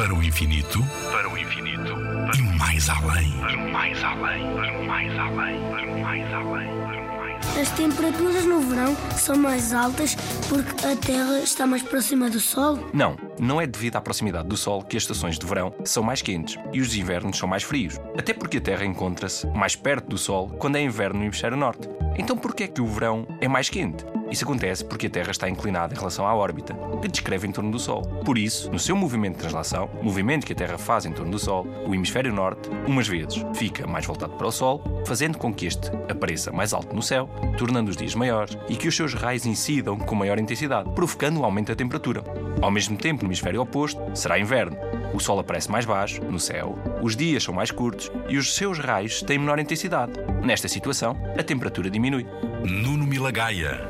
Para o infinito, para o infinito, e mais além. para o mais além, para o mais além, para o mais além, para o mais além. As temperaturas no verão são mais altas porque a Terra está mais próxima do Sol? Não, não é devido à proximidade do Sol que as estações de verão são mais quentes e os invernos são mais frios. Até porque a Terra encontra-se mais perto do Sol quando é inverno no hemisfério norte. Então por que é que o verão é mais quente? Isso acontece porque a Terra está inclinada em relação à órbita, que descreve em torno do Sol. Por isso, no seu movimento de translação, movimento que a Terra faz em torno do Sol, o hemisfério norte, umas vezes, fica mais voltado para o Sol, fazendo com que este apareça mais alto no céu, tornando os dias maiores e que os seus raios incidam com maior intensidade, provocando um aumento da temperatura. Ao mesmo tempo, no hemisfério oposto, será inverno. O Sol aparece mais baixo, no céu, os dias são mais curtos e os seus raios têm menor intensidade. Nesta situação, a temperatura diminui. Nuno Milagaya,